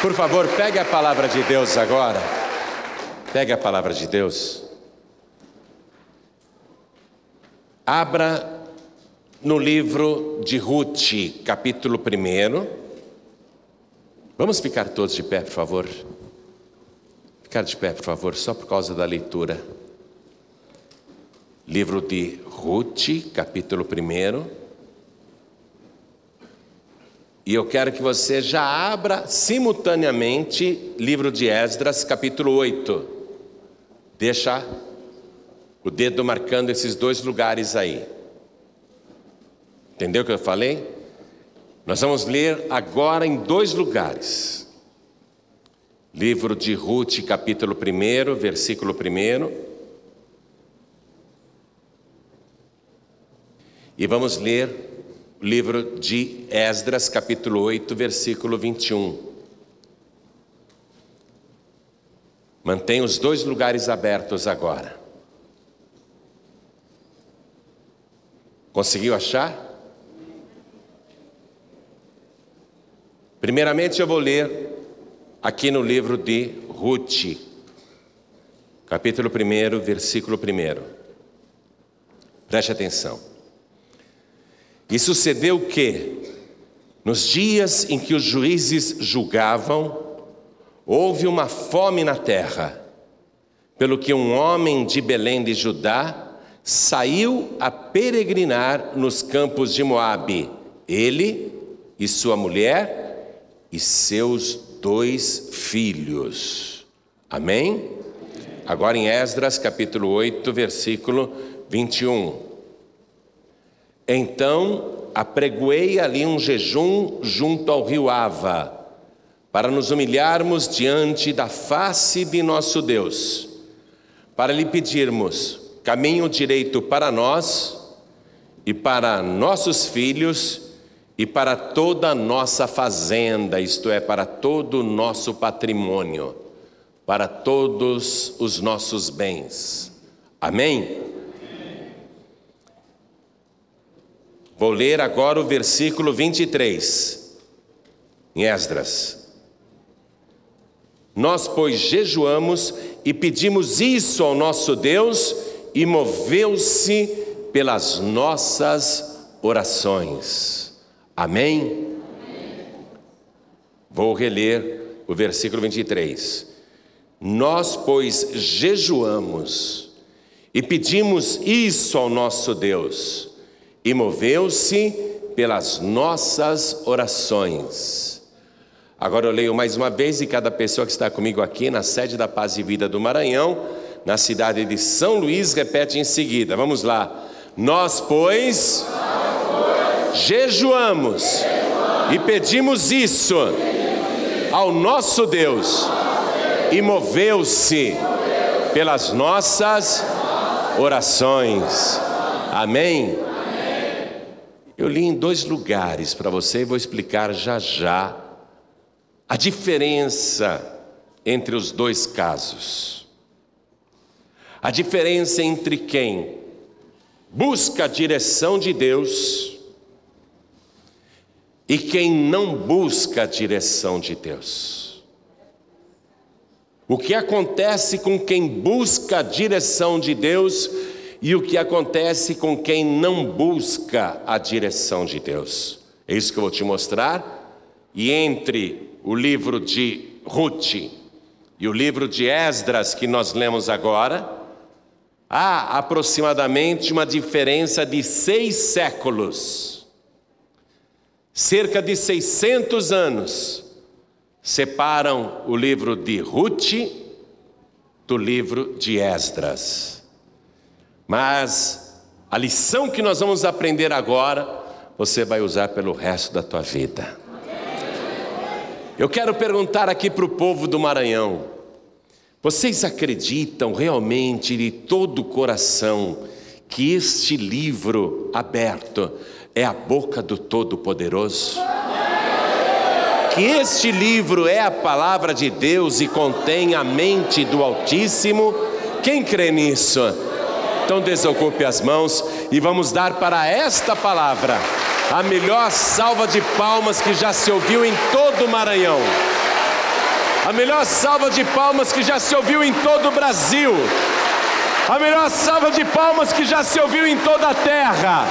Por favor, pegue a palavra de Deus agora. Pegue a palavra de Deus. Abra no livro de Ruth, capítulo 1. Vamos ficar todos de pé, por favor. Ficar de pé, por favor, só por causa da leitura. Livro de Ruth, capítulo 1. E eu quero que você já abra simultaneamente livro de Esdras, capítulo 8. Deixa o dedo marcando esses dois lugares aí. Entendeu o que eu falei? Nós vamos ler agora em dois lugares. Livro de Ruth, capítulo 1, versículo 1. E vamos ler livro de Esdras, capítulo 8, versículo 21. Mantenha os dois lugares abertos agora. Conseguiu achar? Primeiramente eu vou ler aqui no livro de Ruth, capítulo 1, versículo 1. Preste atenção. E sucedeu que, nos dias em que os juízes julgavam, houve uma fome na terra, pelo que um homem de Belém de Judá saiu a peregrinar nos campos de Moabe, ele e sua mulher e seus dois filhos. Amém? Agora em Esdras capítulo 8, versículo 21. Então apregoei ali um jejum junto ao rio Ava, para nos humilharmos diante da face de nosso Deus, para lhe pedirmos caminho direito para nós e para nossos filhos e para toda a nossa fazenda, isto é, para todo o nosso patrimônio, para todos os nossos bens. Amém? Vou ler agora o versículo 23, em Esdras. Nós, pois, jejuamos e pedimos isso ao nosso Deus, e moveu-se pelas nossas orações. Amém? Amém? Vou reler o versículo 23. Nós, pois, jejuamos e pedimos isso ao nosso Deus e moveu-se pelas nossas orações. Agora eu leio mais uma vez e cada pessoa que está comigo aqui na sede da Paz e Vida do Maranhão, na cidade de São Luís, repete em seguida. Vamos lá. Nós, pois, jejuamos, e pedimos isso ao nosso Deus, e moveu-se pelas nossas orações. Amém. Eu li em dois lugares para você e vou explicar já já a diferença entre os dois casos. A diferença entre quem busca a direção de Deus e quem não busca a direção de Deus. O que acontece com quem busca a direção de Deus e o que acontece com quem não busca a direção de Deus. É isso que eu vou te mostrar. E entre o livro de Ruth e o livro de Esdras que nós lemos agora, há aproximadamente uma diferença de seis séculos. Cerca de 600 anos separam o livro de Ruth do livro de Esdras. Mas a lição que nós vamos aprender agora, você vai usar pelo resto da tua vida. Eu quero perguntar aqui para o povo do Maranhão: vocês acreditam realmente de todo o coração que este livro aberto é a boca do Todo-Poderoso? Que este livro é a palavra de Deus e contém a mente do Altíssimo? Quem crê nisso? Então desocupe as mãos e vamos dar para esta palavra a melhor salva de palmas que já se ouviu em todo o Maranhão. A melhor salva de palmas que já se ouviu em todo o Brasil. A melhor salva de palmas que já se ouviu em toda a terra.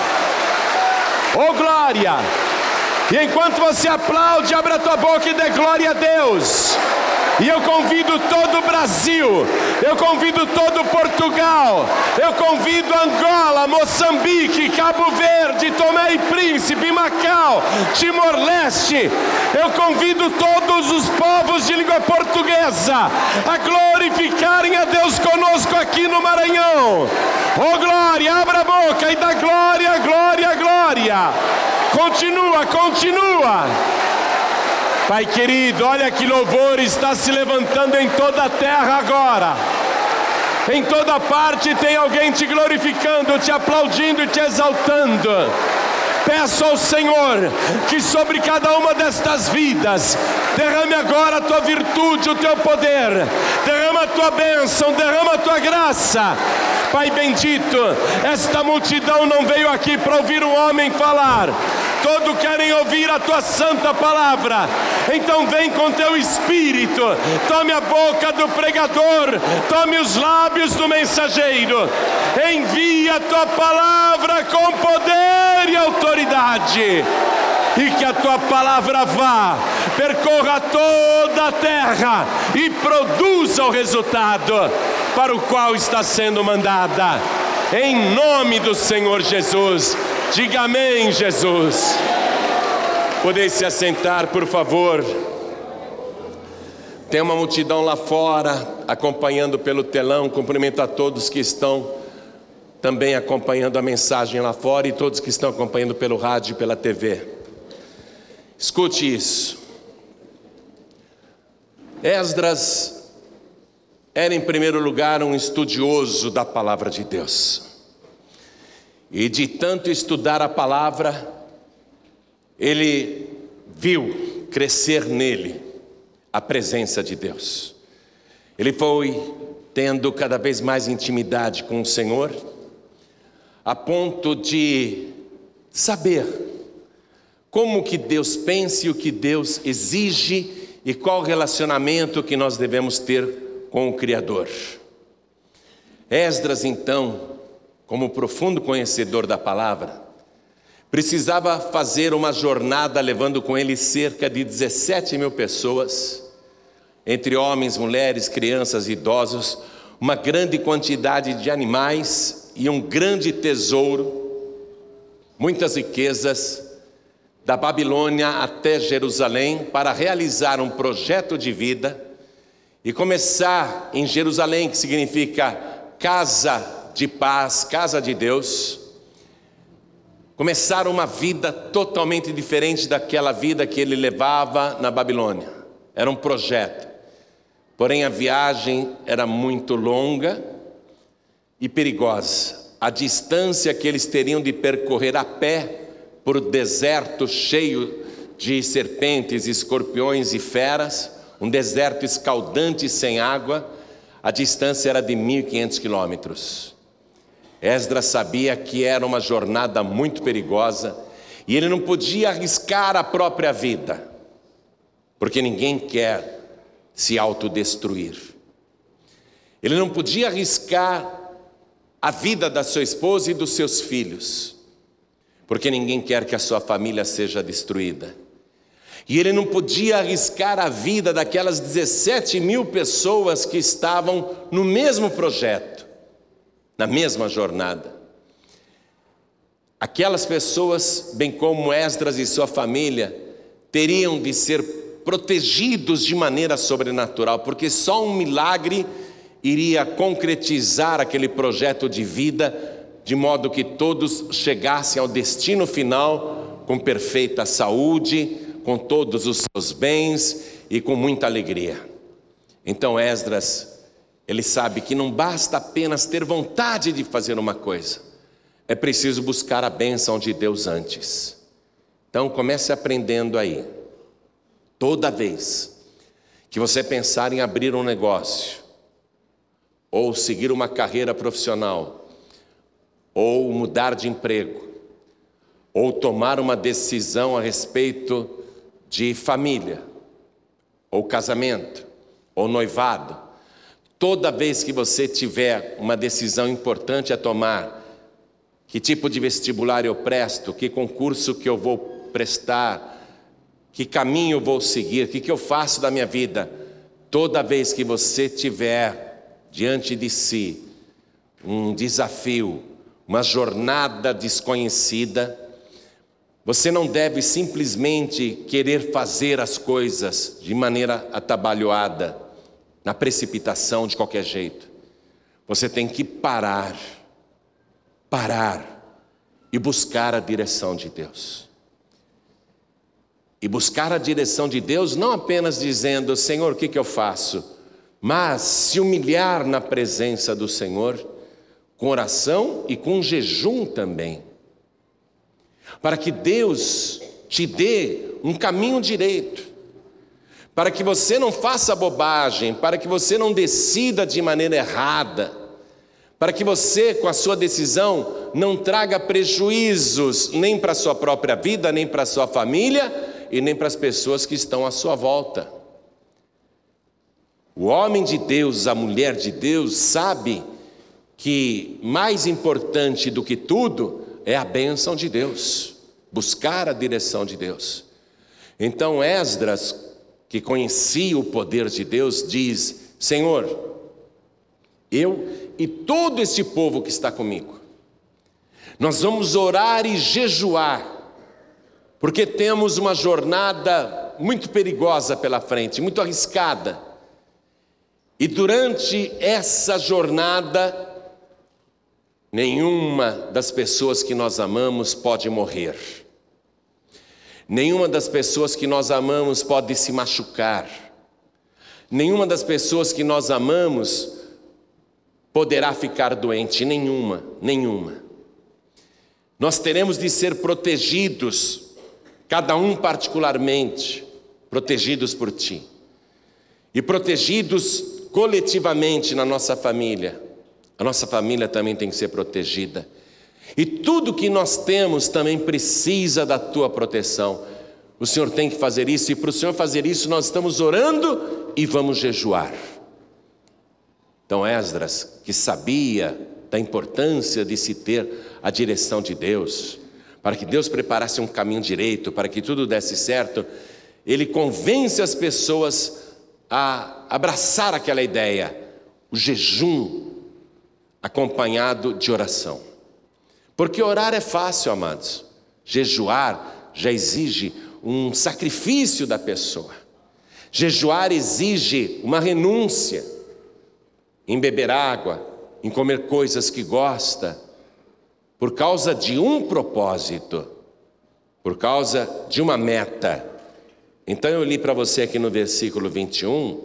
Oh glória! E enquanto você aplaude, abra a tua boca e dê glória a Deus. E eu convido todo o Brasil, eu convido todo Portugal, eu convido Angola, Moçambique, Cabo Verde, Tomé e Príncipe, Macau, Timor-Leste. Eu convido todos os povos de língua portuguesa a glorificarem a Deus conosco aqui no Maranhão. Oh glória, abra a boca e dá glória, glória, glória. Continua, continua. Pai querido, olha que louvor está se levantando em toda a terra agora. Em toda parte tem alguém te glorificando, te aplaudindo e te exaltando. Peço ao Senhor que sobre cada uma destas vidas derrame agora a tua virtude, o teu poder, derrama a tua bênção, derrama a tua graça. Pai bendito, esta multidão não veio aqui para ouvir um homem falar, todos querem ouvir a tua santa palavra. Então vem com teu espírito, tome a boca do pregador, tome os lábios do mensageiro, envia a tua palavra com poder e autoridade. E que a tua palavra vá, percorra toda a terra e produza o resultado para o qual está sendo mandada. Em nome do Senhor Jesus. Diga amém, Jesus. Podeis se assentar, por favor. Tem uma multidão lá fora acompanhando pelo telão. Cumprimento a todos que estão também acompanhando a mensagem lá fora e todos que estão acompanhando pelo rádio e pela TV. Escute isso. Esdras era, em primeiro lugar, um estudioso da palavra de Deus. E de tanto estudar a palavra, ele viu crescer nele a presença de Deus. Ele foi tendo cada vez mais intimidade com o Senhor, a ponto de saber como que Deus pensa e o que Deus exige e qual relacionamento que nós devemos ter com o Criador. Esdras, então, como profundo conhecedor da palavra, precisava fazer uma jornada levando com ele cerca de 17 mil pessoas, entre homens, mulheres, crianças e idosos, uma grande quantidade de animais e um grande tesouro, muitas riquezas, da Babilônia até Jerusalém, para realizar um projeto de vida e começar em Jerusalém, que significa casa de paz, casa de Deus, começaram uma vida totalmente diferente daquela vida que ele levava na Babilônia. Era um projeto. Porém, a viagem era muito longa e perigosa. A distância que eles teriam de percorrer a pé por o deserto cheio de serpentes, escorpiões e feras, um deserto escaldante sem água, a distância era de 1.500 quilômetros. Esdras sabia que era uma jornada muito perigosa e ele não podia arriscar a própria vida, porque ninguém quer se autodestruir. Ele não podia arriscar a vida da sua esposa e dos seus filhos, porque ninguém quer que a sua família seja destruída. E ele não podia arriscar a vida daquelas 17 mil pessoas que estavam no mesmo projeto na mesma jornada. Aquelas pessoas, bem como Esdras e sua família, teriam de ser protegidos de maneira sobrenatural, porque só um milagre iria concretizar aquele projeto de vida, de modo que todos chegassem ao destino final com perfeita saúde, com todos os seus bens e com muita alegria. Então Esdras ele sabe que não basta apenas ter vontade de fazer uma coisa, é preciso buscar a bênção de Deus antes. Então comece aprendendo aí. Toda vez que você pensar em abrir um negócio, ou seguir uma carreira profissional, ou mudar de emprego, ou tomar uma decisão a respeito de família ou casamento, ou noivado, toda vez que você tiver uma decisão importante a tomar, que tipo de vestibular eu presto, que concurso que eu vou prestar, que caminho vou seguir, o que, que eu faço da minha vida, toda vez que você tiver diante de si um desafio, uma jornada desconhecida, você não deve simplesmente querer fazer as coisas de maneira atabalhoada, na precipitação de qualquer jeito. Você tem que parar, parar e buscar a direção de Deus. E buscar a direção de Deus não apenas dizendo, Senhor, o que, que eu faço? Mas se humilhar na presença do Senhor, com oração e com jejum também para que Deus te dê um caminho direito, para que você não faça bobagem, para que você não decida de maneira errada, para que você, com a sua decisão, não traga prejuízos nem para a sua própria vida, nem para a sua família e nem para as pessoas que estão à sua volta. O homem de Deus, a mulher de Deus, sabe que mais importante do que tudo é a bênção de Deus, buscar a direção de Deus. Então Esdras, que conhecia o poder de Deus, diz: Senhor, eu e todo esse povo que está comigo, nós vamos orar e jejuar, porque temos uma jornada muito perigosa pela frente, muito arriscada. E durante essa jornada, Nenhuma das pessoas que nós amamos pode morrer. Nenhuma das pessoas que nós amamos pode se machucar. Nenhuma das pessoas que nós amamos poderá ficar doente. Nenhuma, nenhuma. Nós teremos de ser protegidos, cada um particularmente, protegidos por Ti. E protegidos coletivamente na nossa família a nossa família também tem que ser protegida. E tudo que nós temos também precisa da tua proteção. O Senhor tem que fazer isso, e para o Senhor fazer isso, nós estamos orando e vamos jejuar. Então, Esdras, que sabia da importância de se ter a direção de Deus, para que Deus preparasse um caminho direito, para que tudo desse certo, ele convence as pessoas a abraçar aquela ideia, o jejum acompanhado de oração. Porque orar é fácil, amados. Jejuar já exige um sacrifício da pessoa. Jejuar exige uma renúncia em beber água, em comer coisas que gosta, por causa de um propósito, por causa de uma meta. Então eu li para você aqui no versículo 21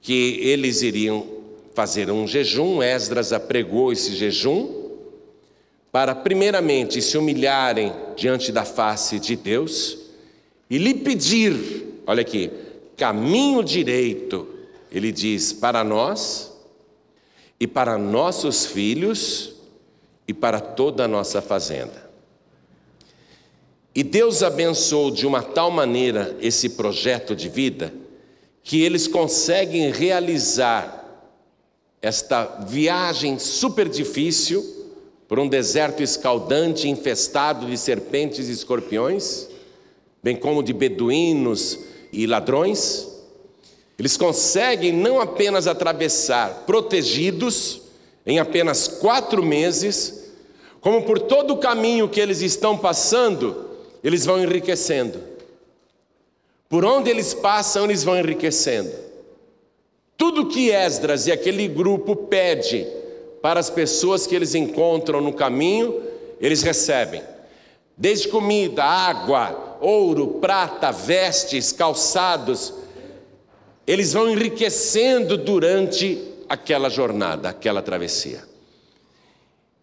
que eles iriam fazer um jejum, Esdras apregou esse jejum, para primeiramente se humilharem diante da face de Deus e lhe pedir, olha aqui, caminho direito, ele diz, para nós e para nossos filhos e para toda a nossa fazenda. E Deus abençoou de uma tal maneira esse projeto de vida que eles conseguem realizar esta viagem super difícil por um deserto escaldante infestado de serpentes e escorpiões, bem como de beduínos e ladrões, eles conseguem não apenas atravessar protegidos em apenas quatro meses, como por todo o caminho que eles estão passando, eles vão enriquecendo. Por onde eles passam, eles vão enriquecendo. Tudo que Esdras e aquele grupo pede para as pessoas que eles encontram no caminho, eles recebem. Desde comida, água, ouro, prata, vestes, calçados, eles vão enriquecendo durante aquela jornada, aquela travessia.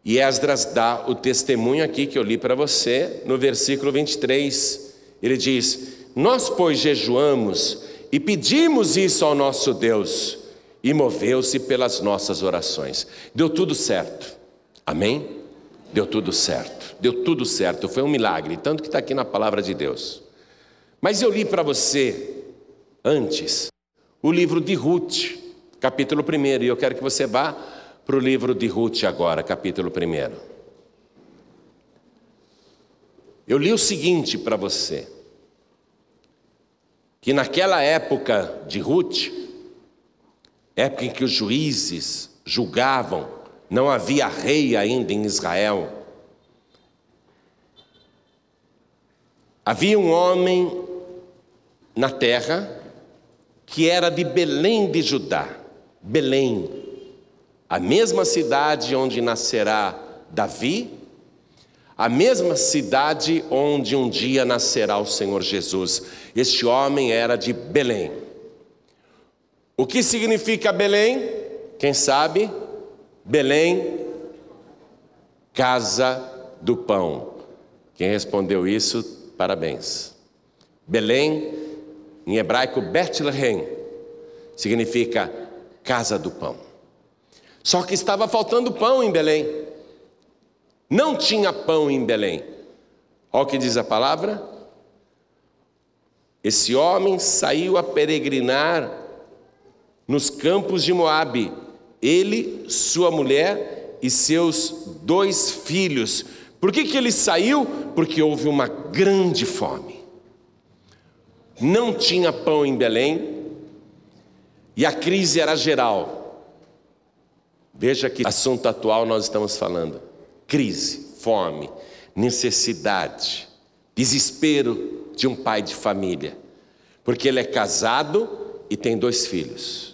E Esdras dá o testemunho aqui que eu li para você, no versículo 23. Ele diz: Nós, pois, jejuamos e pedimos isso ao nosso Deus, e moveu-se pelas nossas orações. Deu tudo certo. Amém? Deu tudo certo. Deu tudo certo. Foi um milagre, tanto que está aqui na palavra de Deus. Mas eu li para você antes o livro de Ruth, capítulo 1. E eu quero que você vá para o livro de Ruth agora, capítulo 1. Eu li o seguinte para você: que naquela época de Ruth, época em que os juízes julgavam, não havia rei ainda em Israel. Havia um homem na terra que era de Belém de Judá. Belém, a mesma cidade onde nascerá Davi, a mesma cidade onde um dia nascerá o Senhor Jesus. Este homem era de Belém. O que significa Belém? Quem sabe? Belém, casa do pão. Quem respondeu isso, parabéns. Belém em hebraico, Bethlehem significa casa do pão. Só que estava faltando pão em Belém. Não tinha pão em Belém. Olha o que diz a palavra. Esse homem saiu a peregrinar nos campos de Moabe, ele, sua mulher e seus dois filhos. Por que, que ele saiu? Porque houve uma grande fome não tinha pão em Belém e a crise era geral. Veja que assunto atual nós estamos falando: crise, fome, necessidade, desespero de um pai de família, porque ele é casado e tem dois filhos.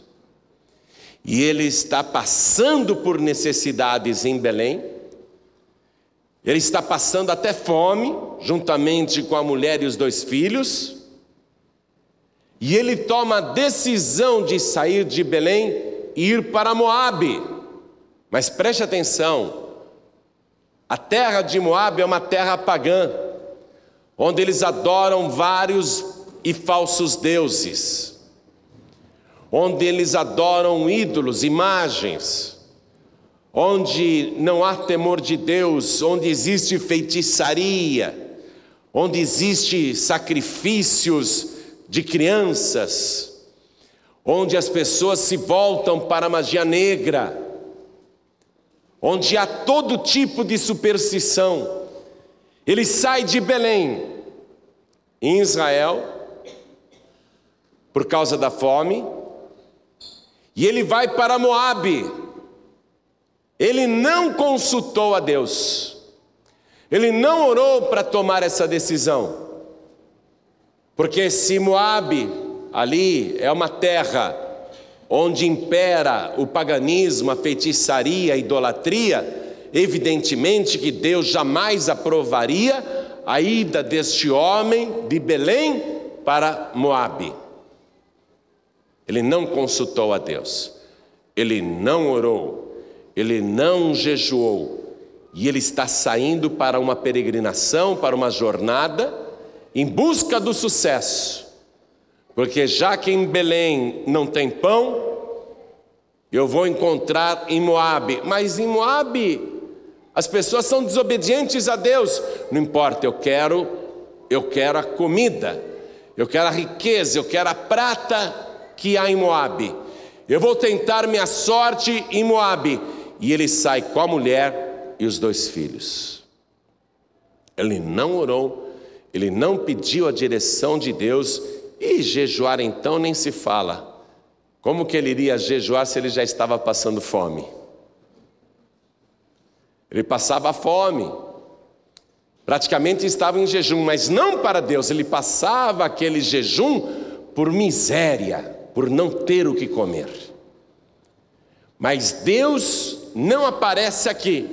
E ele está passando por necessidades em Belém, ele está passando até fome, juntamente com a mulher e os dois filhos, e ele toma a decisão de sair de Belém e ir para Moabe. Mas preste atenção, a terra de Moabe é uma terra pagã, onde eles adoram vários e falsos deuses, onde eles adoram ídolos, imagens, onde não há temor de Deus, onde existe feitiçaria, onde existe sacrifícios de crianças, onde as pessoas se voltam para a magia negra, onde há todo tipo de superstição. Ele sai de Belém, em Israel, por causa da fome, e ele vai para Moabe. Ele não consultou a Deus. Ele não orou para tomar essa decisão. Porque se Moabe ali é uma terra onde impera o paganismo, a feitiçaria, a idolatria, evidentemente que Deus jamais aprovaria a ida deste homem de Belém para Moabe. Ele não consultou a Deus, ele não orou, ele não jejuou, e ele está saindo para uma peregrinação, para uma jornada em busca do sucesso, porque já que em Belém não tem pão, eu vou encontrar em Moabe, mas em Moabe as pessoas são desobedientes a Deus. Não importa, eu quero, eu quero a comida, eu quero a riqueza, eu quero a prata que há em Moabe. Eu vou tentar minha sorte em Moabe. E ele sai com a mulher e os dois filhos. Ele não orou ele não pediu a direção de Deus e jejuar então nem se fala. Como que ele iria jejuar se ele já estava passando fome? Ele passava fome, praticamente estava em jejum, mas não para Deus, ele passava aquele jejum por miséria, por não ter o que comer. Mas Deus não aparece aqui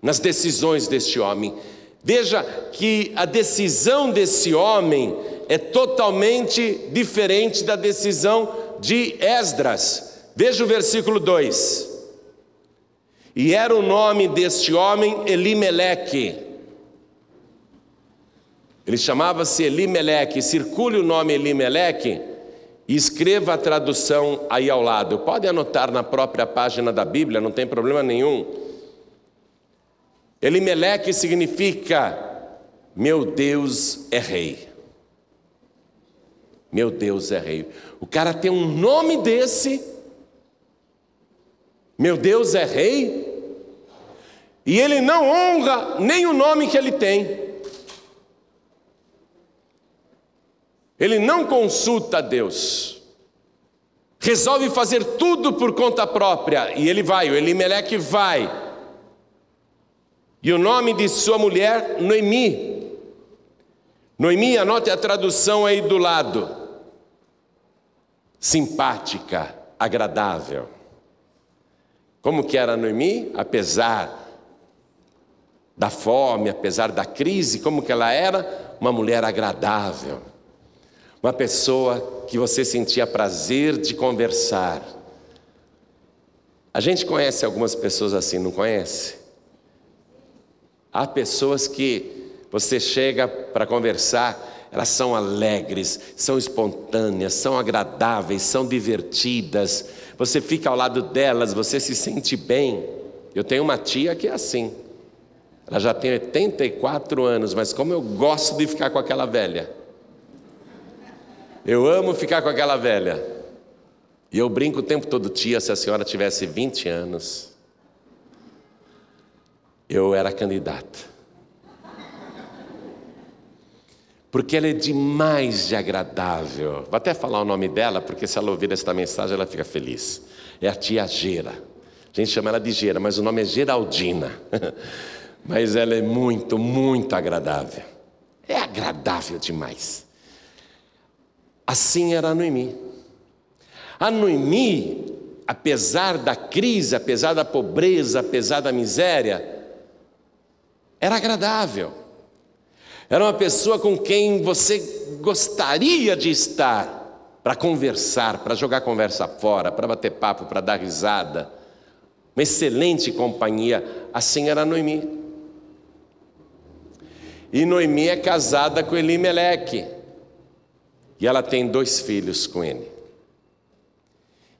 nas decisões deste homem. Veja que a decisão desse homem é totalmente diferente da decisão de Esdras. Veja o versículo 2. E era o nome deste homem Elimeleque. Ele chamava-se Elimeleque. Circule o nome Elimeleque e escreva a tradução aí ao lado. Pode anotar na própria página da Bíblia, não tem problema nenhum. Elimeleque significa meu Deus é rei. Meu Deus é rei. O cara tem um nome desse. Meu Deus é rei. E ele não honra nem o nome que ele tem. Ele não consulta Deus. Resolve fazer tudo por conta própria. E ele vai, o Elimeleque vai. E o nome de sua mulher, Noemi. Noemi, anote a tradução aí do lado. Simpática, agradável. Como que era Noemi? Apesar da fome, apesar da crise, como que ela era? Uma mulher agradável. Uma pessoa que você sentia prazer de conversar. A gente conhece algumas pessoas assim, não conhece? Há pessoas que você chega para conversar, elas são alegres, são espontâneas, são agradáveis, são divertidas. Você fica ao lado delas, você se sente bem. Eu tenho uma tia que é assim. Ela já tem 84 anos, mas como eu gosto de ficar com aquela velha. Eu amo ficar com aquela velha. E eu brinco o tempo todo, tia, se a senhora tivesse 20 anos, eu era candidato. Porque ela é demais de agradável. Vou até falar o nome dela, porque se ela ouvir esta mensagem, ela fica feliz. É a tia Gera. A gente chama ela de Gera, mas o nome é Geraldina. mas ela é muito, muito agradável. É agradável demais. Assim era a Noemi. A Noemi, apesar da crise, apesar da pobreza, apesar da miséria, era agradável. Era uma pessoa com quem você gostaria de estar para conversar, para jogar conversa fora, para bater papo, para dar risada. Uma excelente companhia. Assim era Noemi. E Noemi é casada com Elimeleque. E ela tem dois filhos com ele.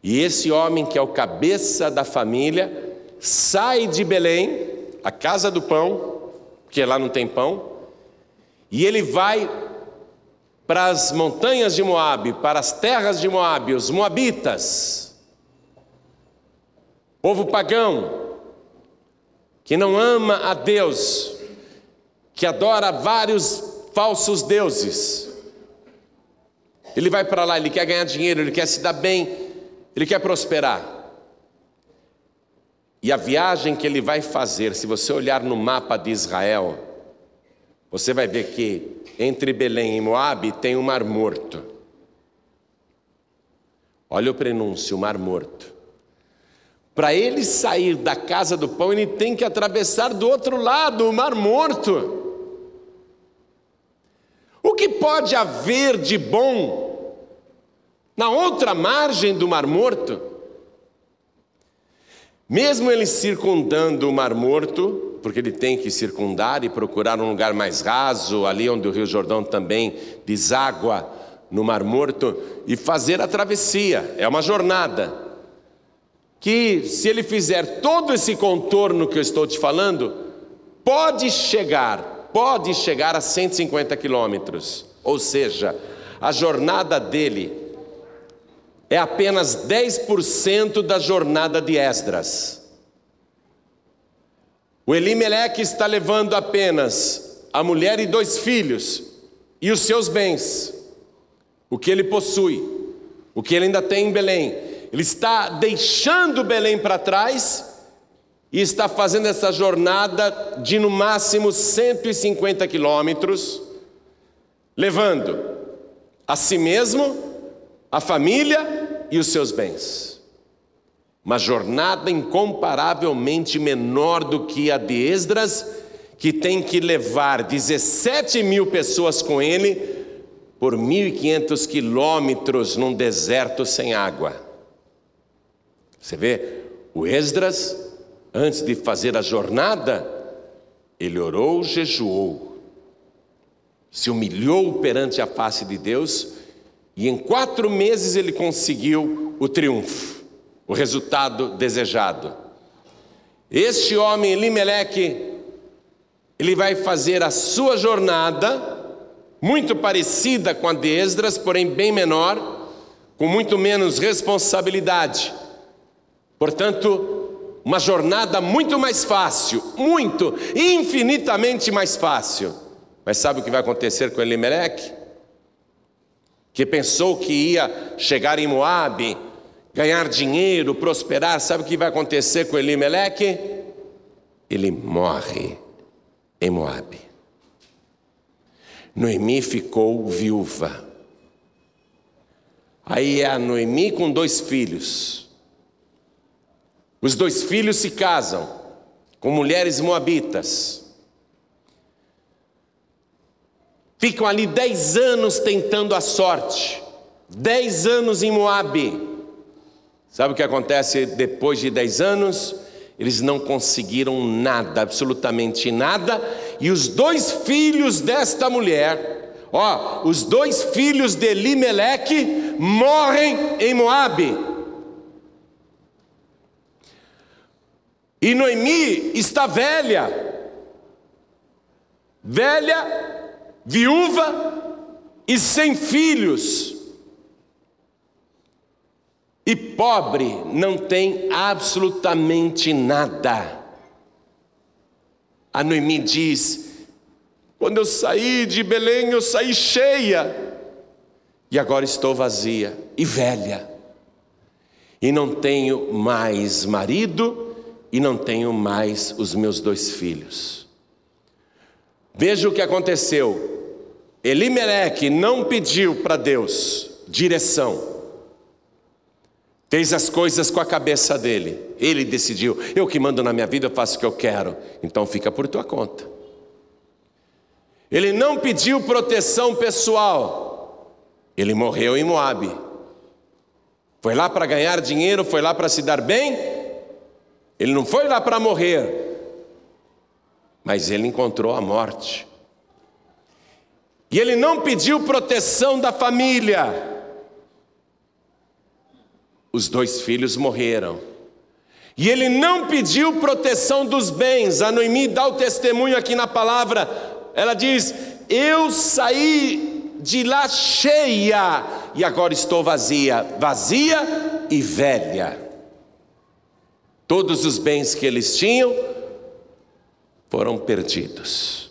E esse homem, que é o cabeça da família, sai de Belém, a casa do pão, porque lá não tem pão, e ele vai para as montanhas de Moabe, para as terras de Moabe, os moabitas, povo pagão, que não ama a Deus, que adora vários falsos deuses. Ele vai para lá, ele quer ganhar dinheiro, ele quer se dar bem, ele quer prosperar. E a viagem que ele vai fazer, se você olhar no mapa de Israel, você vai ver que entre Belém e Moabe tem o Mar Morto. Olha o prenúncio, o Mar Morto. Para ele sair da casa do pão, ele tem que atravessar do outro lado o Mar Morto. O que pode haver de bom na outra margem do Mar Morto? Mesmo ele circundando o Mar Morto, porque ele tem que circundar e procurar um lugar mais raso, ali onde o Rio Jordão também deságua no Mar Morto, e fazer a travessia, é uma jornada. Que se ele fizer todo esse contorno que eu estou te falando, pode chegar, pode chegar a 150 quilômetros. Ou seja, a jornada dele é apenas 10% da jornada de Esdras. O Elimeleque está levando apenas a mulher e dois filhos e os seus bens, o que ele possui, o que ele ainda tem em Belém. Ele está deixando Belém para trás e está fazendo essa jornada de no máximo 150 quilômetros, levando a si mesmo a família e os seus bens. Uma jornada incomparavelmente menor do que a de Esdras, que tem que levar 17 mil pessoas com ele por 1.500 quilômetros num deserto sem água. Você vê, o Esdras, antes de fazer a jornada, ele orou, jejuou, se humilhou perante a face de Deus e em quatro meses ele conseguiu o triunfo, o resultado desejado. Este homem, Elimeleque, ele vai fazer a sua jornada muito parecida com a de Esdras, porém bem menor, com muito menos responsabilidade. Portanto, uma jornada muito mais fácil, muito, infinitamente mais fácil. Mas sabe o que vai acontecer com Elimelech? Que pensou que ia chegar em Moabe, ganhar dinheiro, prosperar, sabe o que vai acontecer com Elimelech? Ele morre em Moabe. Noemi ficou viúva. Aí é a Noemi com dois filhos. Os dois filhos se casam com mulheres moabitas. Ficam ali dez anos tentando a sorte. Dez anos em Moabe. Sabe o que acontece depois de dez anos? Eles não conseguiram nada, absolutamente nada, e os dois filhos desta mulher, ó, os dois filhos de Elimeleque morrem em Moabe. E Noemi está velha, velha, viúva e sem filhos. E pobre não tem absolutamente nada. A Noemi diz: quando eu saí de Belém, eu saí cheia, e agora estou vazia e velha, e não tenho mais marido, e não tenho mais os meus dois filhos. Veja o que aconteceu. Elimeleque não pediu para Deus direção. Fez as coisas com a cabeça dele. Ele decidiu: eu que mando na minha vida, eu faço o que eu quero. Então fica por tua conta. Ele não pediu proteção pessoal. Ele morreu em Moabe. Foi lá para ganhar dinheiro, foi lá para se dar bem. Ele não foi lá para morrer. Mas ele encontrou a morte. E ele não pediu proteção da família os dois filhos morreram. E ele não pediu proteção dos bens. A Noemi dá o testemunho aqui na palavra. Ela diz: Eu saí de lá cheia e agora estou vazia, vazia e velha. Todos os bens que eles tinham foram perdidos.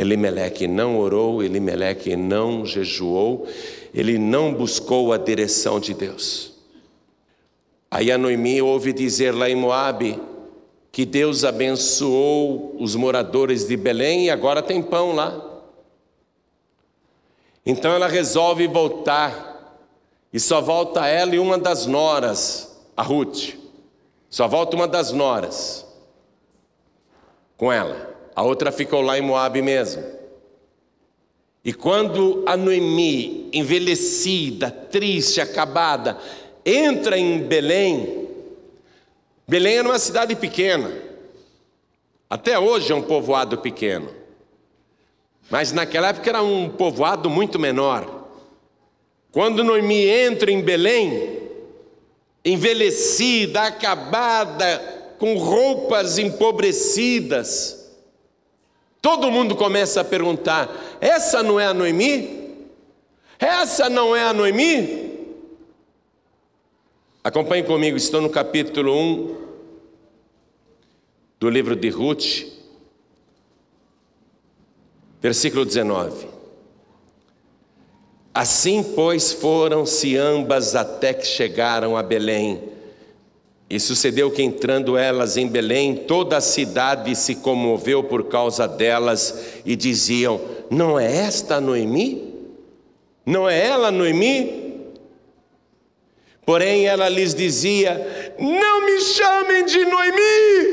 Elimeleque não orou, Elimeleque não jejuou, ele não buscou a direção de Deus. Aí a Noemi ouve dizer lá em Moabe que Deus abençoou os moradores de Belém e agora tem pão lá. Então ela resolve voltar e só volta ela e uma das noras, a Ruth. Só volta uma das noras com ela. A outra ficou lá em Moabe mesmo. E quando a Noemi, envelhecida, triste, acabada, entra em Belém, Belém era uma cidade pequena, até hoje é um povoado pequeno, mas naquela época era um povoado muito menor. Quando Noemi entra em Belém, envelhecida, acabada, com roupas empobrecidas, Todo mundo começa a perguntar: essa não é a Noemi? Essa não é a Noemi? Acompanhe comigo, estou no capítulo 1 do livro de Ruth, versículo 19. Assim, pois, foram-se ambas até que chegaram a Belém. E sucedeu que, entrando elas em Belém, toda a cidade se comoveu por causa delas e diziam: Não é esta Noemi? Não é ela Noemi? Porém, ela lhes dizia: Não me chamem de Noemi,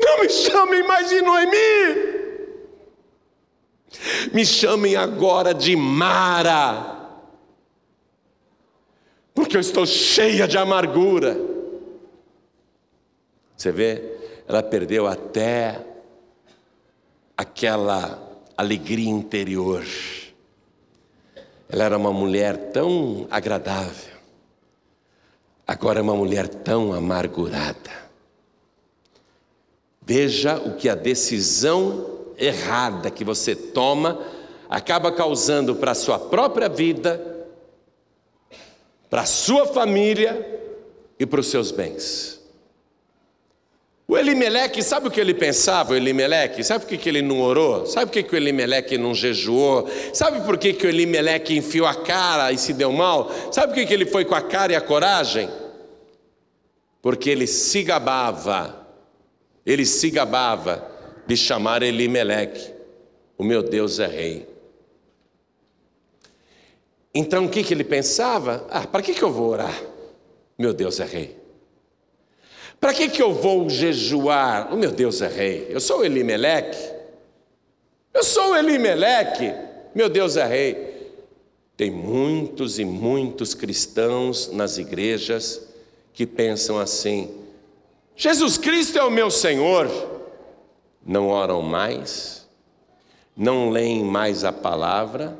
não me chamem mais de Noemi, me chamem agora de Mara porque eu estou cheia de amargura. Você vê, ela perdeu até aquela alegria interior. Ela era uma mulher tão agradável, agora é uma mulher tão amargurada. Veja o que a decisão errada que você toma acaba causando para a sua própria vida, para a sua família e para os seus bens. O Elimeleque, sabe o que ele pensava, o Elimeleque? Sabe por que, que ele não orou? Sabe por que, que o Elimeleque não jejuou? Sabe por que, que o Elimeleque enfiou a cara e se deu mal? Sabe por que, que ele foi com a cara e a coragem? Porque ele se gabava, ele se gabava de chamar Elimeleque, o meu Deus é rei. Então o que, que ele pensava? Ah, para que, que eu vou orar? Meu Deus é rei. Para que, que eu vou jejuar? O meu Deus é rei. Eu sou Elimeleque. Eu sou Elimeleque. Meu Deus é rei. Tem muitos e muitos cristãos nas igrejas que pensam assim: Jesus Cristo é o meu Senhor. Não oram mais, não leem mais a palavra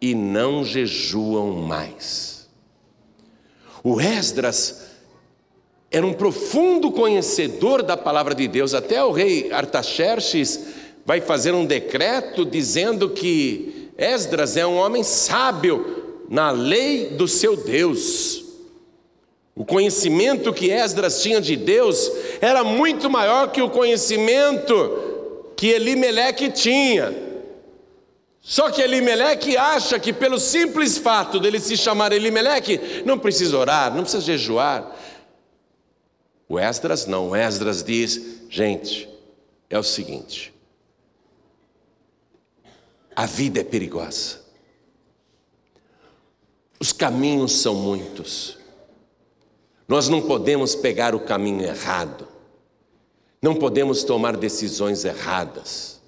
e não jejuam mais. O Esdras era um profundo conhecedor da palavra de Deus. Até o rei Artaxerxes vai fazer um decreto dizendo que Esdras é um homem sábio na lei do seu Deus. O conhecimento que Esdras tinha de Deus era muito maior que o conhecimento que Elimeleque tinha. Só que Elimeleque acha que pelo simples fato dele se chamar Elimeleque, não precisa orar, não precisa jejuar, o Esdras não, o Esdras diz: gente, é o seguinte, a vida é perigosa, os caminhos são muitos, nós não podemos pegar o caminho errado, não podemos tomar decisões erradas.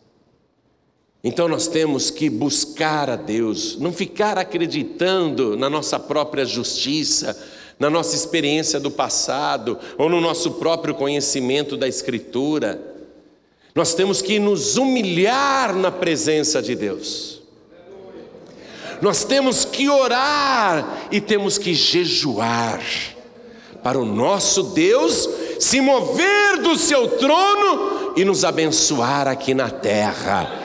Então nós temos que buscar a Deus, não ficar acreditando na nossa própria justiça, na nossa experiência do passado ou no nosso próprio conhecimento da Escritura. Nós temos que nos humilhar na presença de Deus. Nós temos que orar e temos que jejuar para o nosso Deus se mover do seu trono e nos abençoar aqui na terra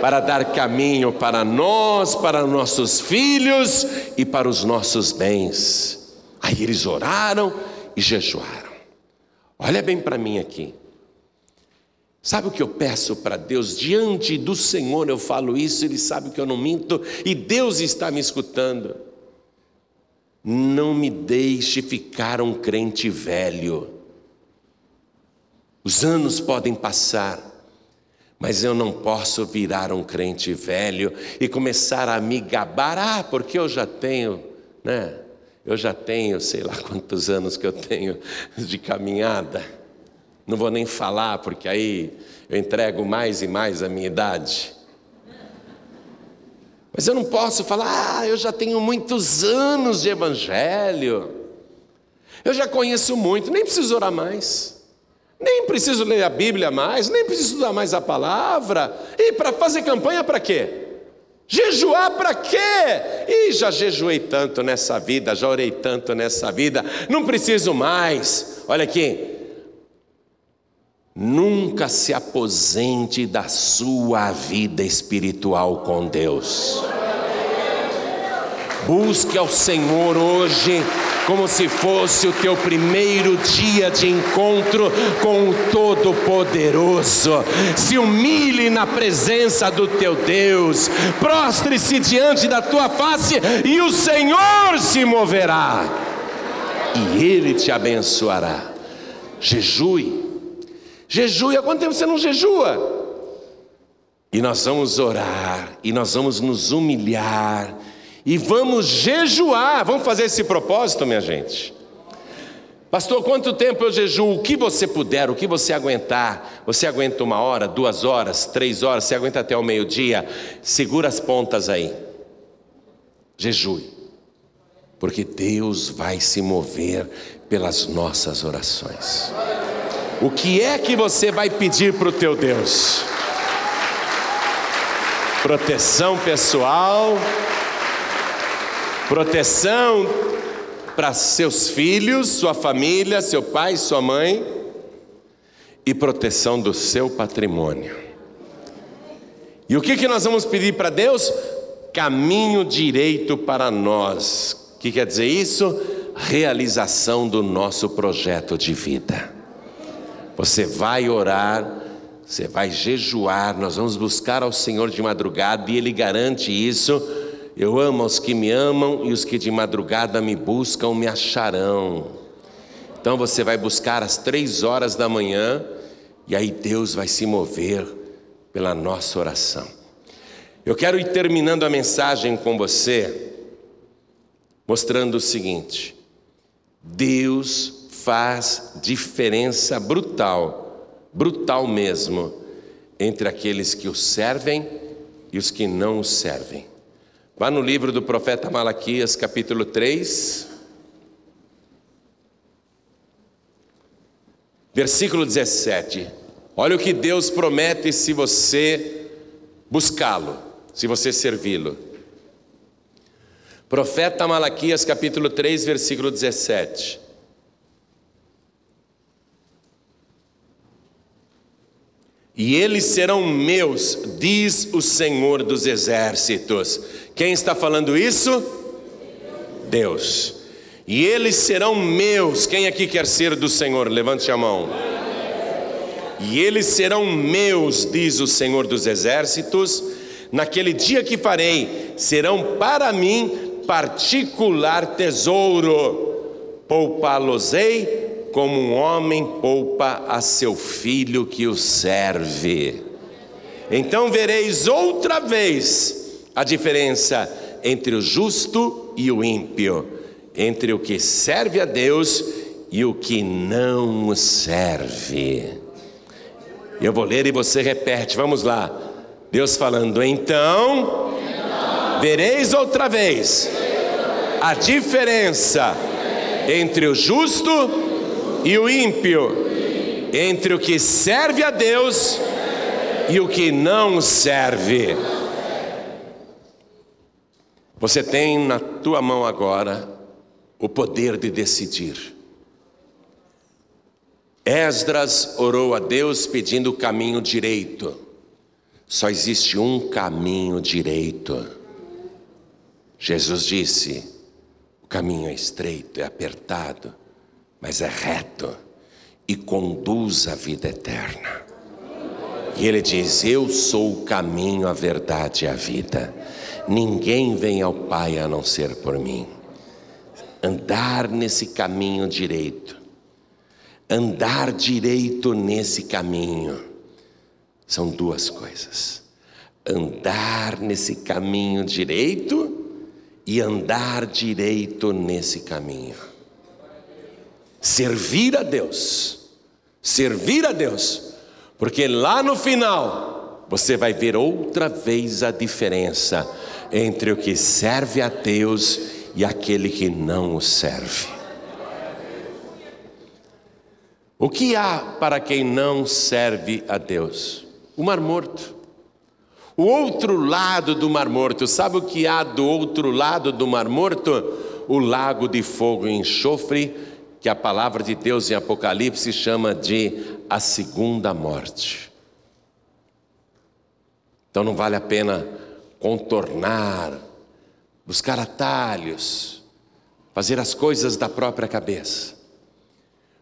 para dar caminho para nós, para nossos filhos e para os nossos bens. Aí eles oraram e jejuaram. Olha bem para mim aqui. Sabe o que eu peço para Deus? Diante do Senhor eu falo isso, Ele sabe que eu não minto e Deus está me escutando. Não me deixe ficar um crente velho. Os anos podem passar, mas eu não posso virar um crente velho e começar a me gabar, ah, porque eu já tenho, né? Eu já tenho, sei lá quantos anos que eu tenho de caminhada. Não vou nem falar, porque aí eu entrego mais e mais a minha idade. Mas eu não posso falar, ah, eu já tenho muitos anos de evangelho. Eu já conheço muito, nem preciso orar mais. Nem preciso ler a Bíblia mais, nem preciso estudar mais a palavra. E para fazer campanha para quê? Jejuar para quê? E já jejuei tanto nessa vida, já orei tanto nessa vida, não preciso mais. Olha aqui. Nunca se aposente da sua vida espiritual com Deus. Busque ao Senhor hoje como se fosse o teu primeiro dia de encontro com o Todo-Poderoso. Se humilhe na presença do teu Deus, prostre-se diante da tua face e o Senhor se moverá e Ele te abençoará. Jejue, jejue. Há quanto tempo você não jejua? E nós vamos orar, e nós vamos nos humilhar e vamos jejuar. Vamos fazer esse propósito, minha gente. Pastor, quanto tempo eu jejuo? O que você puder, o que você aguentar. Você aguenta uma hora, duas horas, três horas, você aguenta até o meio-dia. Segura as pontas aí. Jejue. Porque Deus vai se mover pelas nossas orações. O que é que você vai pedir para o teu Deus? Proteção pessoal proteção para seus filhos, sua família, seu pai, sua mãe e proteção do seu patrimônio. E o que, que nós vamos pedir para Deus? Caminho direito para nós. O que quer dizer isso? Realização do nosso projeto de vida. Você vai orar, você vai jejuar, nós vamos buscar ao Senhor de madrugada e Ele garante isso. Eu amo os que me amam e os que de madrugada me buscam me acharão. Então você vai buscar às três horas da manhã e aí Deus vai se mover pela nossa oração. Eu quero ir terminando a mensagem com você, mostrando o seguinte: Deus faz diferença brutal, brutal mesmo, entre aqueles que o servem e os que não o servem. Vá no livro do profeta Malaquias, capítulo 3, versículo 17. Olha o que Deus promete se você buscá-lo, se você servi-lo. Profeta Malaquias, capítulo 3, versículo 17. E eles serão meus, diz o Senhor dos exércitos. Quem está falando isso? Deus. E eles serão meus. Quem aqui quer ser do Senhor? Levante a mão e eles serão meus, diz o Senhor dos Exércitos, naquele dia que farei, serão para mim particular tesouro. Poupá-los-ei como um homem poupa a seu filho que o serve. Então vereis outra vez a diferença entre o justo e o ímpio, entre o que serve a Deus e o que não o serve. Eu vou ler e você repete. Vamos lá. Deus falando, então, vereis outra vez a diferença entre o justo e o ímpio, entre o que serve a Deus e o que não serve. Você tem na tua mão agora o poder de decidir. Esdras orou a Deus pedindo o caminho direito. Só existe um caminho direito. Jesus disse: o caminho é estreito, é apertado, mas é reto e conduz à vida eterna. E ele diz: Eu sou o caminho, a verdade e a vida. Ninguém vem ao Pai a não ser por mim. Andar nesse caminho direito andar direito nesse caminho. São duas coisas. Andar nesse caminho direito e andar direito nesse caminho. Servir a Deus. Servir a Deus. Porque lá no final você vai ver outra vez a diferença entre o que serve a Deus e aquele que não o serve. O que há para quem não serve a Deus? O Mar Morto. O outro lado do Mar Morto, sabe o que há do outro lado do Mar Morto? O lago de fogo e enxofre, que a palavra de Deus em Apocalipse chama de a segunda morte. Então não vale a pena contornar, buscar atalhos, fazer as coisas da própria cabeça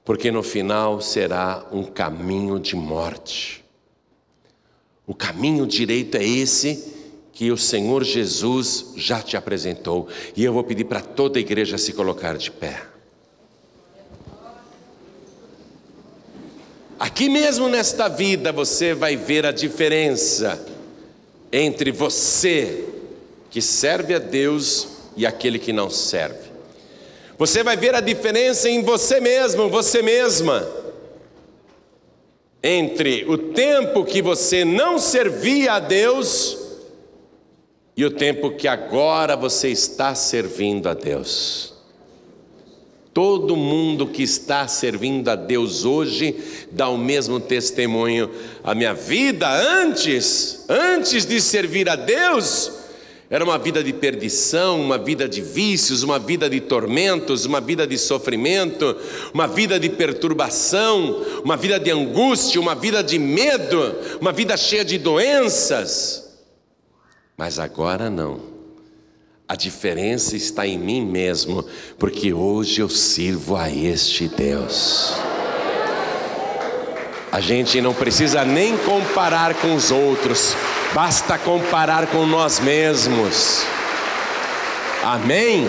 porque no final será um caminho de morte. O caminho direito é esse que o Senhor Jesus já te apresentou, e eu vou pedir para toda a igreja se colocar de pé. Aqui mesmo nesta vida você vai ver a diferença entre você que serve a Deus e aquele que não serve. Você vai ver a diferença em você mesmo, você mesma. Entre o tempo que você não servia a Deus e o tempo que agora você está servindo a Deus. Todo mundo que está servindo a Deus hoje dá o mesmo testemunho. A minha vida antes, antes de servir a Deus, era uma vida de perdição, uma vida de vícios, uma vida de tormentos, uma vida de sofrimento, uma vida de perturbação, uma vida de angústia, uma vida de medo, uma vida cheia de doenças. Mas agora não. A diferença está em mim mesmo, porque hoje eu sirvo a este Deus. A gente não precisa nem comparar com os outros, basta comparar com nós mesmos. Amém?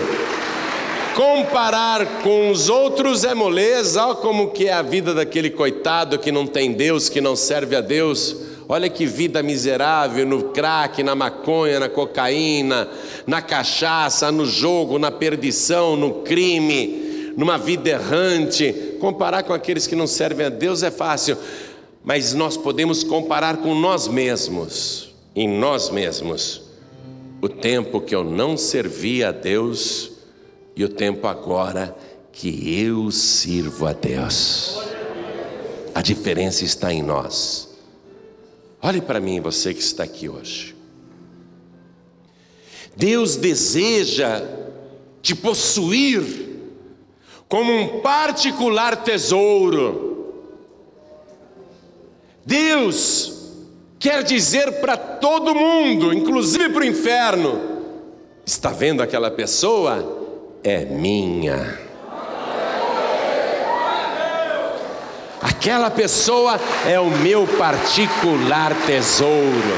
Comparar com os outros é moleza, olha como que é a vida daquele coitado que não tem Deus, que não serve a Deus. Olha que vida miserável no crack, na maconha, na cocaína, na cachaça, no jogo, na perdição, no crime numa vida errante. Comparar com aqueles que não servem a Deus é fácil, mas nós podemos comparar com nós mesmos, em nós mesmos, o tempo que eu não servia a Deus e o tempo agora que eu sirvo a Deus. A diferença está em nós. Olhe para mim, você que está aqui hoje. Deus deseja te possuir como um particular tesouro. Deus quer dizer para todo mundo, inclusive para o inferno: está vendo aquela pessoa? É minha. Aquela pessoa é o meu particular tesouro.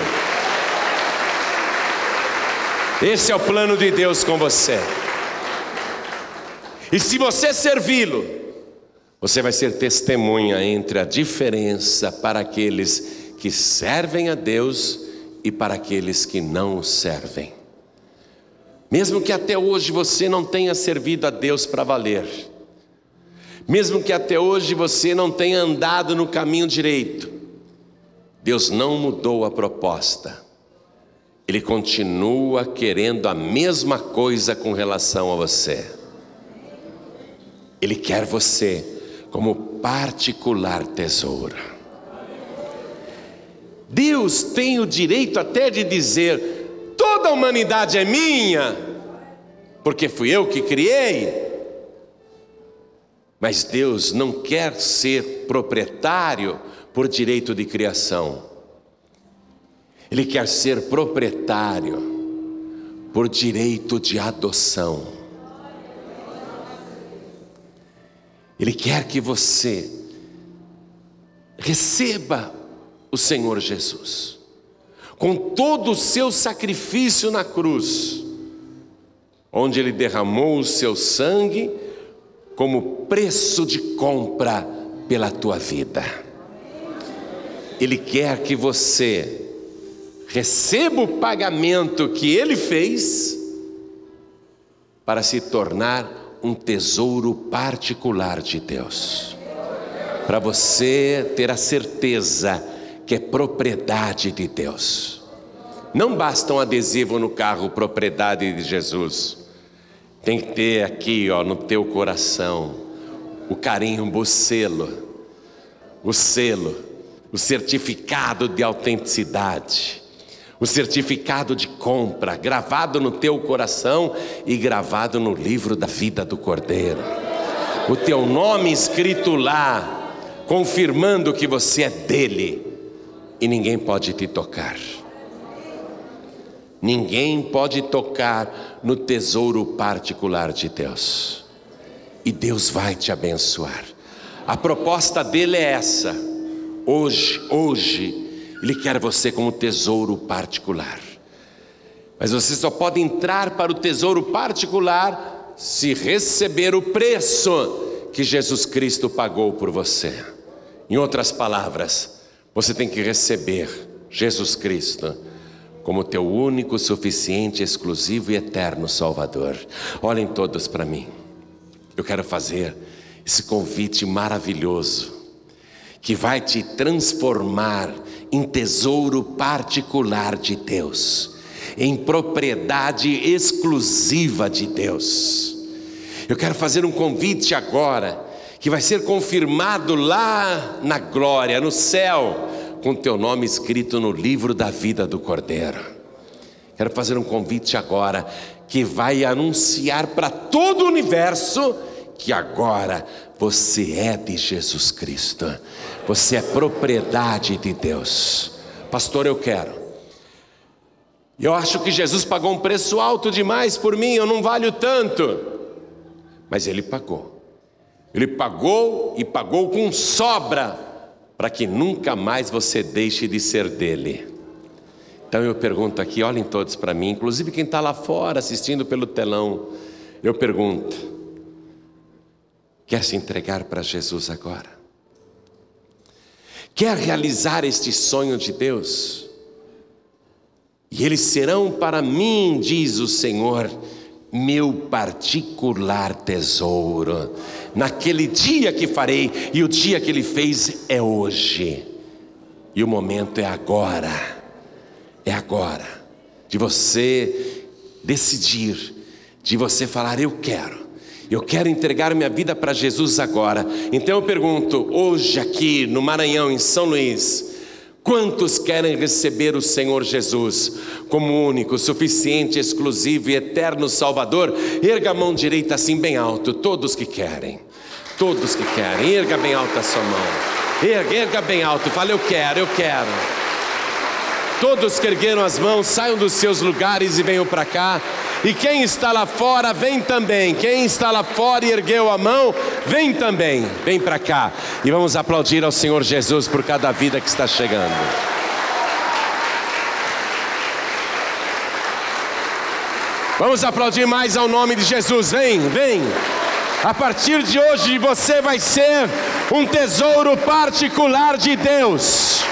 Esse é o plano de Deus com você. E se você servi-lo, você vai ser testemunha entre a diferença para aqueles que servem a Deus e para aqueles que não servem. Mesmo que até hoje você não tenha servido a Deus para valer, mesmo que até hoje você não tenha andado no caminho direito, Deus não mudou a proposta. Ele continua querendo a mesma coisa com relação a você. Ele quer você como particular tesouro. Deus tem o direito até de dizer: toda a humanidade é minha, porque fui eu que criei. Mas Deus não quer ser proprietário por direito de criação. Ele quer ser proprietário por direito de adoção. Ele quer que você receba o Senhor Jesus, com todo o seu sacrifício na cruz, onde Ele derramou o seu sangue como preço de compra pela tua vida. Ele quer que você receba o pagamento que Ele fez para se tornar um tesouro particular de Deus. Para você ter a certeza que é propriedade de Deus. Não basta um adesivo no carro, propriedade de Jesus. Tem que ter aqui, ó, no teu coração, o carinho, o selo, o selo, o certificado de autenticidade o certificado de compra gravado no teu coração e gravado no livro da vida do Cordeiro. O teu nome escrito lá, confirmando que você é dele e ninguém pode te tocar. Ninguém pode tocar no tesouro particular de Deus. E Deus vai te abençoar. A proposta dele é essa. Hoje, hoje, ele quer você como tesouro particular. Mas você só pode entrar para o tesouro particular se receber o preço que Jesus Cristo pagou por você. Em outras palavras, você tem que receber Jesus Cristo como teu único, suficiente, exclusivo e eterno Salvador. Olhem todos para mim. Eu quero fazer esse convite maravilhoso que vai te transformar em tesouro particular de Deus, em propriedade exclusiva de Deus. Eu quero fazer um convite agora, que vai ser confirmado lá na glória, no céu, com teu nome escrito no livro da vida do Cordeiro. Quero fazer um convite agora, que vai anunciar para todo o universo que agora você é de Jesus Cristo. Você é propriedade de Deus. Pastor, eu quero. Eu acho que Jesus pagou um preço alto demais por mim, eu não valho tanto. Mas ele pagou. Ele pagou e pagou com sobra, para que nunca mais você deixe de ser dele. Então eu pergunto aqui, olhem todos para mim, inclusive quem está lá fora assistindo pelo telão, eu pergunto: quer se entregar para Jesus agora? Quer realizar este sonho de Deus? E eles serão para mim, diz o Senhor, meu particular tesouro. Naquele dia que farei, e o dia que ele fez é hoje, e o momento é agora. É agora, de você decidir, de você falar: Eu quero, eu quero entregar minha vida para Jesus agora. Então eu pergunto, hoje aqui no Maranhão, em São Luís, Quantos querem receber o Senhor Jesus como único, suficiente, exclusivo e eterno Salvador? Erga a mão direita assim bem alto, todos que querem. Todos que querem, erga bem alto a sua mão. Erga, erga bem alto, fala eu quero, eu quero. Todos que ergueram as mãos, saiam dos seus lugares e venham para cá. E quem está lá fora, vem também. Quem está lá fora e ergueu a mão, vem também. Vem para cá. E vamos aplaudir ao Senhor Jesus por cada vida que está chegando. Vamos aplaudir mais ao nome de Jesus. Vem, vem. A partir de hoje você vai ser um tesouro particular de Deus.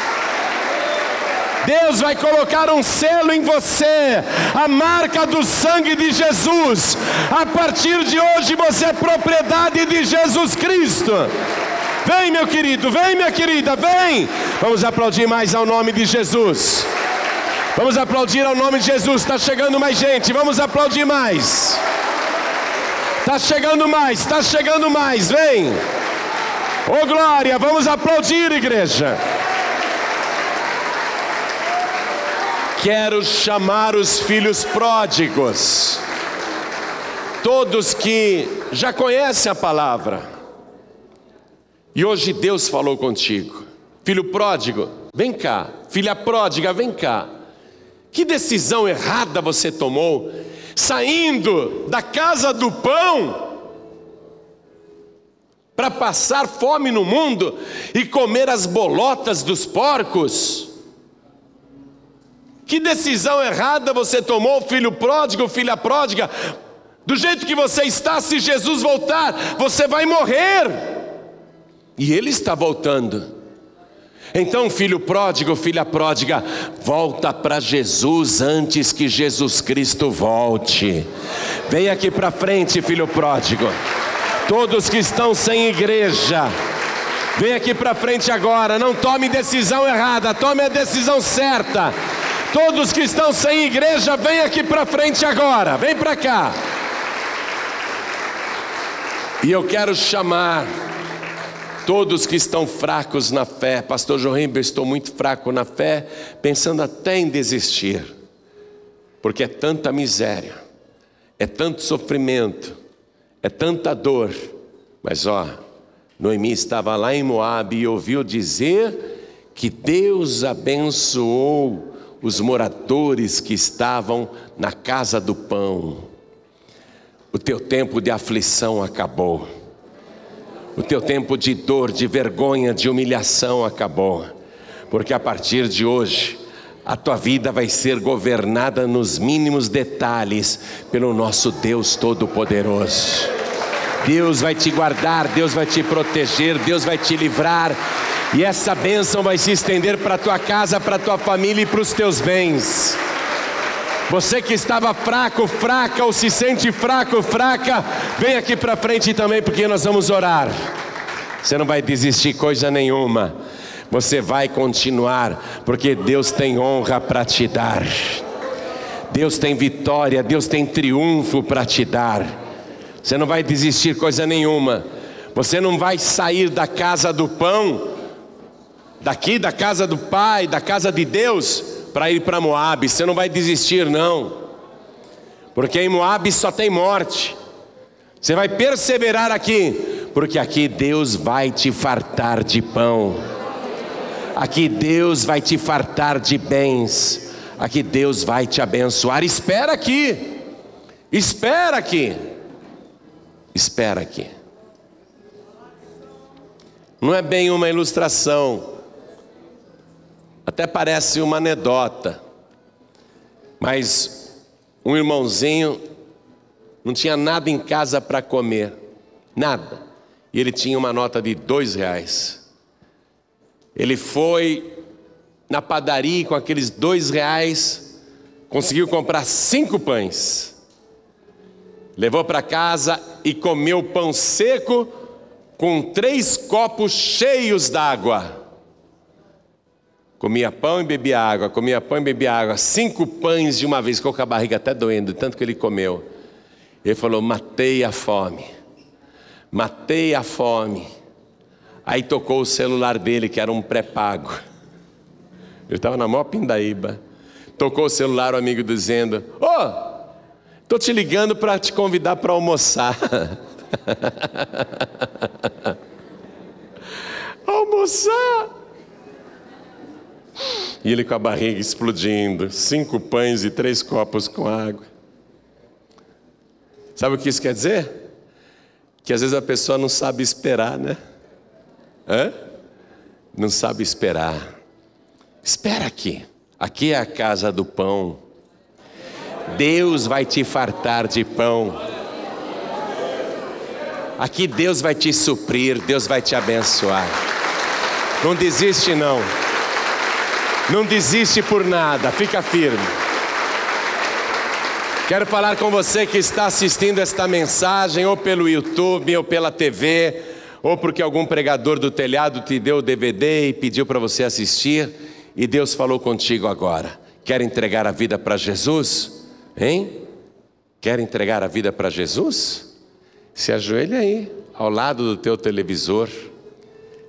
Deus vai colocar um selo em você, a marca do sangue de Jesus. A partir de hoje você é propriedade de Jesus Cristo. Vem, meu querido, vem, minha querida, vem. Vamos aplaudir mais ao nome de Jesus. Vamos aplaudir ao nome de Jesus. Está chegando mais gente. Vamos aplaudir mais. Está chegando mais, está chegando mais. Vem. Ô oh, glória, vamos aplaudir, igreja. Quero chamar os filhos pródigos, todos que já conhecem a palavra, e hoje Deus falou contigo, filho pródigo, vem cá, filha pródiga, vem cá. Que decisão errada você tomou, saindo da casa do pão, para passar fome no mundo e comer as bolotas dos porcos? Que decisão errada você tomou, filho pródigo, filha pródiga? Do jeito que você está, se Jesus voltar, você vai morrer. E Ele está voltando. Então, filho pródigo, filha pródiga, volta para Jesus antes que Jesus Cristo volte. Vem aqui para frente, filho pródigo. Todos que estão sem igreja, vem aqui para frente agora. Não tome decisão errada, tome a decisão certa. Todos que estão sem igreja, vem aqui para frente agora, vem para cá. E eu quero chamar todos que estão fracos na fé. Pastor eu estou muito fraco na fé, pensando até em desistir, porque é tanta miséria, é tanto sofrimento, é tanta dor. Mas ó, Noemi estava lá em Moabe e ouviu dizer que Deus abençoou os moradores que estavam na casa do pão. O teu tempo de aflição acabou. O teu tempo de dor, de vergonha, de humilhação acabou. Porque a partir de hoje, a tua vida vai ser governada nos mínimos detalhes pelo nosso Deus Todo-Poderoso. Deus vai te guardar, Deus vai te proteger, Deus vai te livrar e essa bênção vai se estender para tua casa, para tua família e para os teus bens. Você que estava fraco, fraca, ou se sente fraco, fraca, vem aqui para frente também, porque nós vamos orar. Você não vai desistir coisa nenhuma. Você vai continuar, porque Deus tem honra para te dar. Deus tem vitória, Deus tem triunfo para te dar. Você não vai desistir coisa nenhuma. Você não vai sair da casa do pão daqui da casa do Pai, da casa de Deus, para ir para Moab. Você não vai desistir, não, porque em Moab só tem morte. Você vai perseverar aqui, porque aqui Deus vai te fartar de pão, aqui Deus vai te fartar de bens, aqui Deus vai te abençoar. Espera aqui, espera aqui, espera aqui. Não é bem uma ilustração, até parece uma anedota, mas um irmãozinho não tinha nada em casa para comer, nada, e ele tinha uma nota de dois reais. Ele foi na padaria com aqueles dois reais, conseguiu comprar cinco pães, levou para casa e comeu pão seco com três copos cheios d'água. Comia pão e bebia água, comia pão e bebia água, cinco pães de uma vez, ficou com a barriga até doendo, tanto que ele comeu. Ele falou: Matei a fome, matei a fome. Aí tocou o celular dele, que era um pré-pago. Eu estava na maior pindaíba. Tocou o celular, o amigo dizendo: Ô, oh, estou te ligando para te convidar para almoçar. almoçar! E ele com a barriga explodindo, cinco pães e três copos com água. Sabe o que isso quer dizer? Que às vezes a pessoa não sabe esperar, né? Hã? Não sabe esperar. Espera aqui. Aqui é a casa do pão. Deus vai te fartar de pão. Aqui Deus vai te suprir, Deus vai te abençoar. Não desiste não. Não desiste por nada, fica firme. Quero falar com você que está assistindo esta mensagem, ou pelo YouTube, ou pela TV, ou porque algum pregador do telhado te deu o DVD e pediu para você assistir, e Deus falou contigo agora. Quer entregar a vida para Jesus? Hein? Quer entregar a vida para Jesus? Se ajoelha aí, ao lado do teu televisor.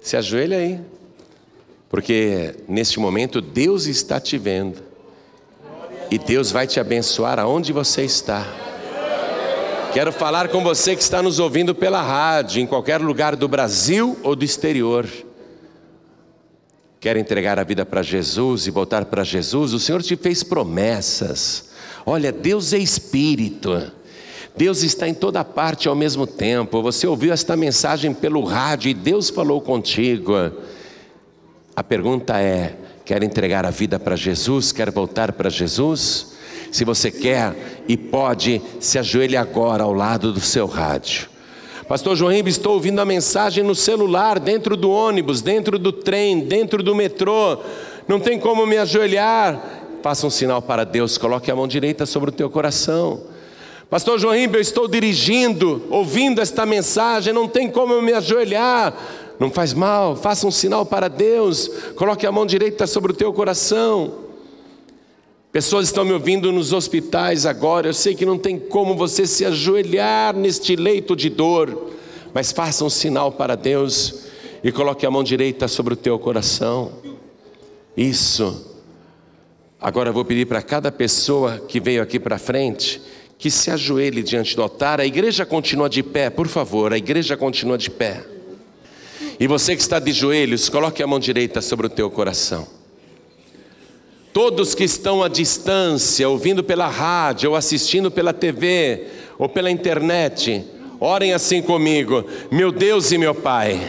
Se ajoelha aí. Porque neste momento Deus está te vendo. E Deus vai te abençoar aonde você está. Quero falar com você que está nos ouvindo pela rádio, em qualquer lugar do Brasil ou do exterior. Quer entregar a vida para Jesus e voltar para Jesus? O Senhor te fez promessas. Olha, Deus é Espírito. Deus está em toda parte ao mesmo tempo. Você ouviu esta mensagem pelo rádio e Deus falou contigo. A pergunta é: quer entregar a vida para Jesus? Quer voltar para Jesus? Se você quer e pode, se ajoelhe agora ao lado do seu rádio. Pastor João estou ouvindo a mensagem no celular, dentro do ônibus, dentro do trem, dentro do metrô. Não tem como me ajoelhar. Faça um sinal para Deus, coloque a mão direita sobre o teu coração. Pastor João eu estou dirigindo, ouvindo esta mensagem, não tem como eu me ajoelhar. Não faz mal, faça um sinal para Deus, coloque a mão direita sobre o teu coração. Pessoas estão me ouvindo nos hospitais agora, eu sei que não tem como você se ajoelhar neste leito de dor, mas faça um sinal para Deus e coloque a mão direita sobre o teu coração. Isso. Agora eu vou pedir para cada pessoa que veio aqui para frente que se ajoelhe diante do altar. A igreja continua de pé, por favor, a igreja continua de pé. E você que está de joelhos, coloque a mão direita sobre o teu coração. Todos que estão à distância, ouvindo pela rádio, ou assistindo pela TV, ou pela internet, orem assim comigo: Meu Deus e meu Pai,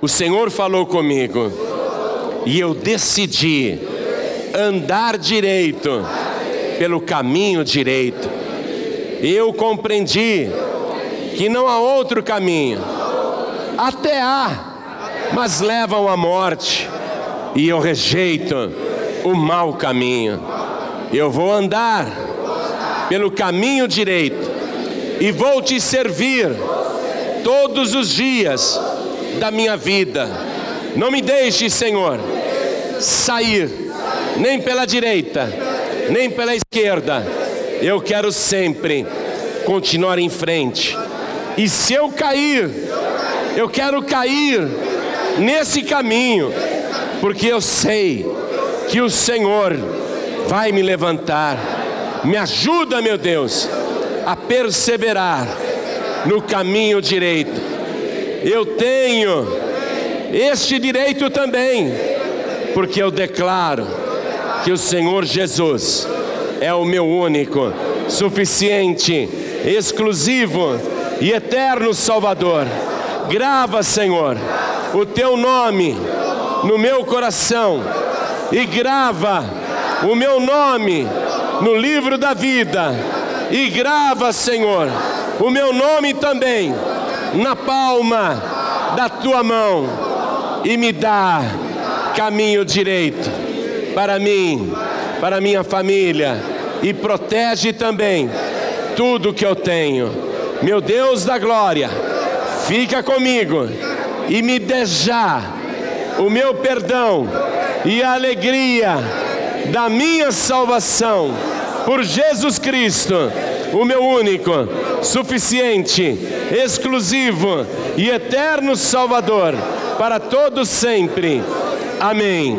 o Senhor falou comigo, e eu decidi andar direito, pelo caminho direito. Eu compreendi que não há outro caminho até há, mas levam à morte. E eu rejeito o mau caminho. Eu vou andar pelo caminho direito e vou te servir todos os dias da minha vida. Não me deixe, Senhor, sair nem pela direita, nem pela esquerda. Eu quero sempre continuar em frente. E se eu cair, eu quero cair nesse caminho, porque eu sei que o Senhor vai me levantar. Me ajuda, meu Deus, a perseverar no caminho direito. Eu tenho este direito também, porque eu declaro que o Senhor Jesus é o meu único, suficiente, exclusivo e eterno Salvador. Grava, Senhor, o teu nome no meu coração e grava o meu nome no livro da vida e grava, Senhor, o meu nome também na palma da tua mão e me dá caminho direito para mim, para minha família e protege também tudo que eu tenho. Meu Deus da glória, fica comigo e me dê já o meu perdão e a alegria da minha salvação por Jesus Cristo, o meu único, suficiente, exclusivo e eterno Salvador para todos sempre. Amém.